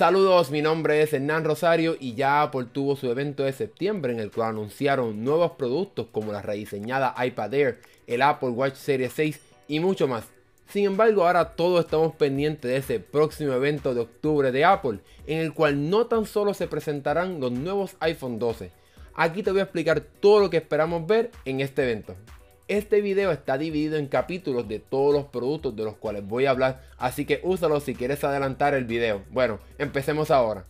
Saludos, mi nombre es Hernán Rosario y ya Apple tuvo su evento de septiembre en el cual anunciaron nuevos productos como la rediseñada iPad Air, el Apple Watch Series 6 y mucho más. Sin embargo, ahora todos estamos pendientes de ese próximo evento de octubre de Apple, en el cual no tan solo se presentarán los nuevos iPhone 12. Aquí te voy a explicar todo lo que esperamos ver en este evento. Este video está dividido en capítulos de todos los productos de los cuales voy a hablar, así que úsalo si quieres adelantar el video. Bueno, empecemos ahora.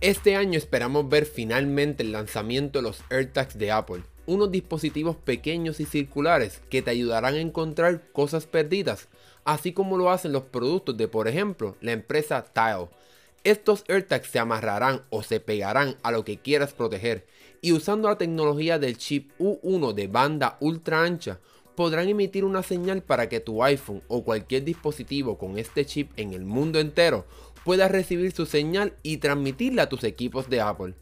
Este año esperamos ver finalmente el lanzamiento de los AirTags de Apple, unos dispositivos pequeños y circulares que te ayudarán a encontrar cosas perdidas, así como lo hacen los productos de, por ejemplo, la empresa Tile. Estos AirTags se amarrarán o se pegarán a lo que quieras proteger y usando la tecnología del chip U1 de banda ultra ancha, podrán emitir una señal para que tu iPhone o cualquier dispositivo con este chip en el mundo entero pueda recibir su señal y transmitirla a tus equipos de Apple.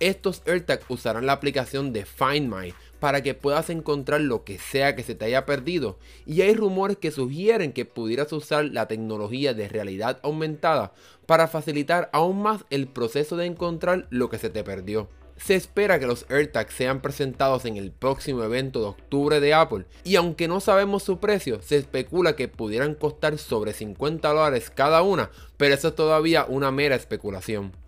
Estos AirTags usarán la aplicación de Find My para que puedas encontrar lo que sea que se te haya perdido y hay rumores que sugieren que pudieras usar la tecnología de realidad aumentada para facilitar aún más el proceso de encontrar lo que se te perdió. Se espera que los AirTags sean presentados en el próximo evento de octubre de Apple y aunque no sabemos su precio, se especula que pudieran costar sobre 50 dólares cada una, pero eso es todavía una mera especulación.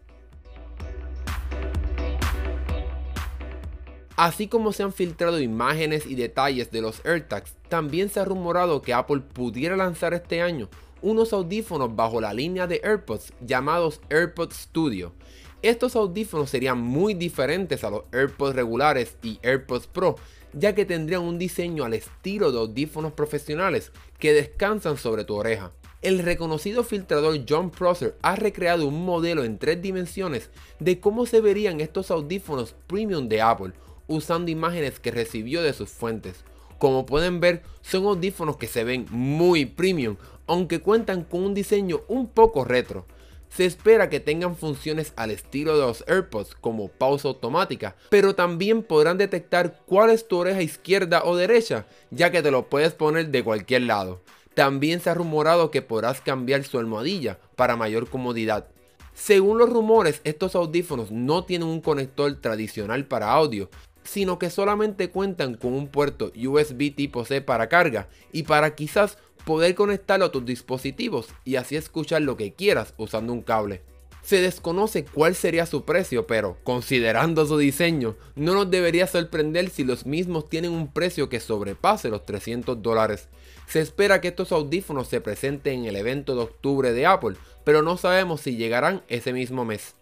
Así como se han filtrado imágenes y detalles de los AirTags, también se ha rumorado que Apple pudiera lanzar este año unos audífonos bajo la línea de AirPods llamados AirPods Studio. Estos audífonos serían muy diferentes a los AirPods regulares y AirPods Pro, ya que tendrían un diseño al estilo de audífonos profesionales que descansan sobre tu oreja. El reconocido filtrador John Prosser ha recreado un modelo en tres dimensiones de cómo se verían estos audífonos premium de Apple, usando imágenes que recibió de sus fuentes. Como pueden ver, son audífonos que se ven muy premium, aunque cuentan con un diseño un poco retro. Se espera que tengan funciones al estilo de los AirPods como pausa automática, pero también podrán detectar cuál es tu oreja izquierda o derecha, ya que te lo puedes poner de cualquier lado. También se ha rumorado que podrás cambiar su almohadilla para mayor comodidad. Según los rumores, estos audífonos no tienen un conector tradicional para audio, sino que solamente cuentan con un puerto USB tipo C para carga y para quizás poder conectarlo a tus dispositivos y así escuchar lo que quieras usando un cable. Se desconoce cuál sería su precio, pero considerando su diseño, no nos debería sorprender si los mismos tienen un precio que sobrepase los 300 dólares. Se espera que estos audífonos se presenten en el evento de octubre de Apple, pero no sabemos si llegarán ese mismo mes.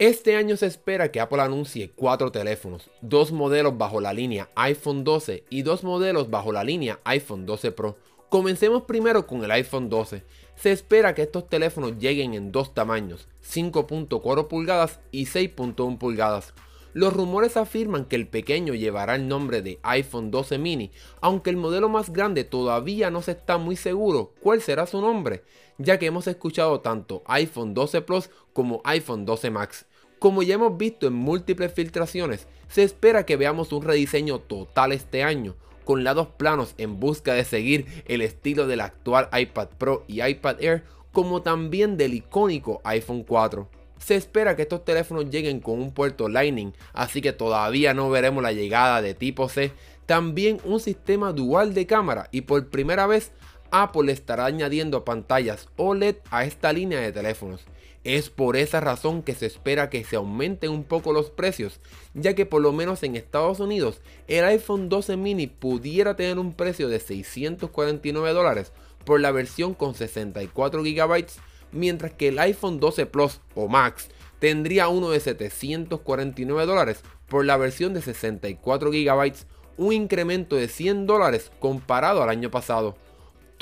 Este año se espera que Apple anuncie cuatro teléfonos, dos modelos bajo la línea iPhone 12 y dos modelos bajo la línea iPhone 12 Pro. Comencemos primero con el iPhone 12. Se espera que estos teléfonos lleguen en dos tamaños, 5.4 pulgadas y 6.1 pulgadas. Los rumores afirman que el pequeño llevará el nombre de iPhone 12 mini, aunque el modelo más grande todavía no se está muy seguro cuál será su nombre, ya que hemos escuchado tanto iPhone 12 Plus como iPhone 12 Max. Como ya hemos visto en múltiples filtraciones, se espera que veamos un rediseño total este año, con lados planos en busca de seguir el estilo del actual iPad Pro y iPad Air, como también del icónico iPhone 4. Se espera que estos teléfonos lleguen con un puerto Lightning, así que todavía no veremos la llegada de tipo C. También un sistema dual de cámara y por primera vez Apple estará añadiendo pantallas OLED a esta línea de teléfonos. Es por esa razón que se espera que se aumenten un poco los precios, ya que por lo menos en Estados Unidos el iPhone 12 mini pudiera tener un precio de 649 dólares por la versión con 64 GB, mientras que el iPhone 12 Plus o Max tendría uno de 749 dólares por la versión de 64 GB, un incremento de 100 dólares comparado al año pasado.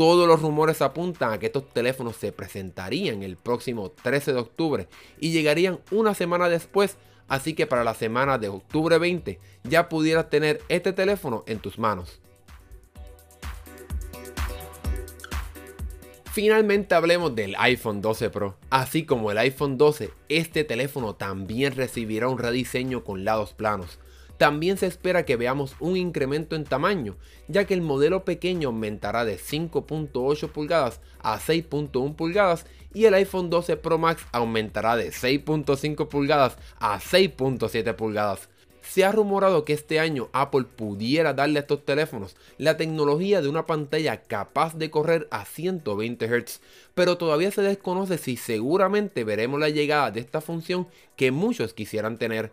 Todos los rumores apuntan a que estos teléfonos se presentarían el próximo 13 de octubre y llegarían una semana después, así que para la semana de octubre 20 ya pudieras tener este teléfono en tus manos. Finalmente hablemos del iPhone 12 Pro. Así como el iPhone 12, este teléfono también recibirá un rediseño con lados planos. También se espera que veamos un incremento en tamaño, ya que el modelo pequeño aumentará de 5.8 pulgadas a 6.1 pulgadas y el iPhone 12 Pro Max aumentará de 6.5 pulgadas a 6.7 pulgadas. Se ha rumorado que este año Apple pudiera darle a estos teléfonos la tecnología de una pantalla capaz de correr a 120 Hz, pero todavía se desconoce si seguramente veremos la llegada de esta función que muchos quisieran tener.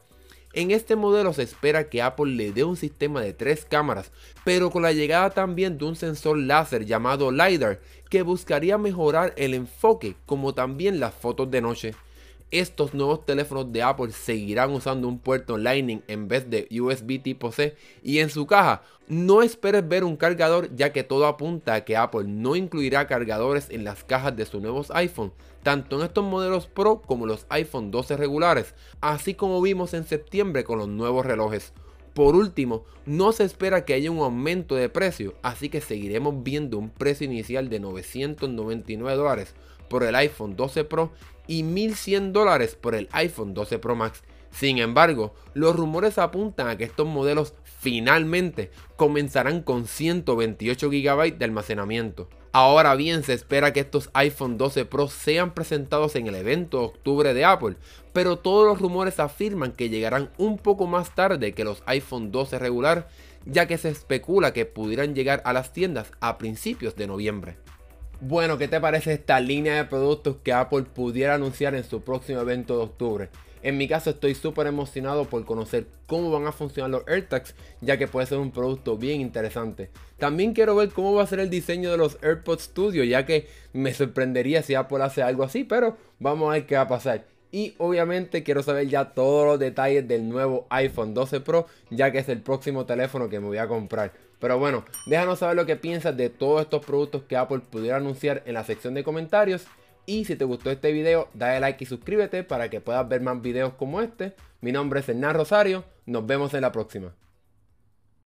En este modelo se espera que Apple le dé un sistema de tres cámaras, pero con la llegada también de un sensor láser llamado LiDAR que buscaría mejorar el enfoque como también las fotos de noche estos nuevos teléfonos de Apple seguirán usando un puerto Lightning en vez de USB tipo C y en su caja no esperes ver un cargador ya que todo apunta a que Apple no incluirá cargadores en las cajas de sus nuevos iPhone, tanto en estos modelos Pro como los iPhone 12 regulares, así como vimos en septiembre con los nuevos relojes. Por último, no se espera que haya un aumento de precio, así que seguiremos viendo un precio inicial de 999 dólares por el iPhone 12 Pro y 1100 dólares por el iPhone 12 Pro Max. Sin embargo, los rumores apuntan a que estos modelos finalmente comenzarán con 128 GB de almacenamiento. Ahora bien, se espera que estos iPhone 12 Pro sean presentados en el evento de octubre de Apple, pero todos los rumores afirman que llegarán un poco más tarde que los iPhone 12 regular, ya que se especula que pudieran llegar a las tiendas a principios de noviembre. Bueno, ¿qué te parece esta línea de productos que Apple pudiera anunciar en su próximo evento de octubre? En mi caso estoy súper emocionado por conocer cómo van a funcionar los AirTags, ya que puede ser un producto bien interesante. También quiero ver cómo va a ser el diseño de los AirPods Studio, ya que me sorprendería si Apple hace algo así, pero vamos a ver qué va a pasar. Y obviamente quiero saber ya todos los detalles del nuevo iPhone 12 Pro, ya que es el próximo teléfono que me voy a comprar. Pero bueno, déjanos saber lo que piensas de todos estos productos que Apple pudiera anunciar en la sección de comentarios. Y si te gustó este video, dale like y suscríbete para que puedas ver más videos como este. Mi nombre es Hernán Rosario, nos vemos en la próxima.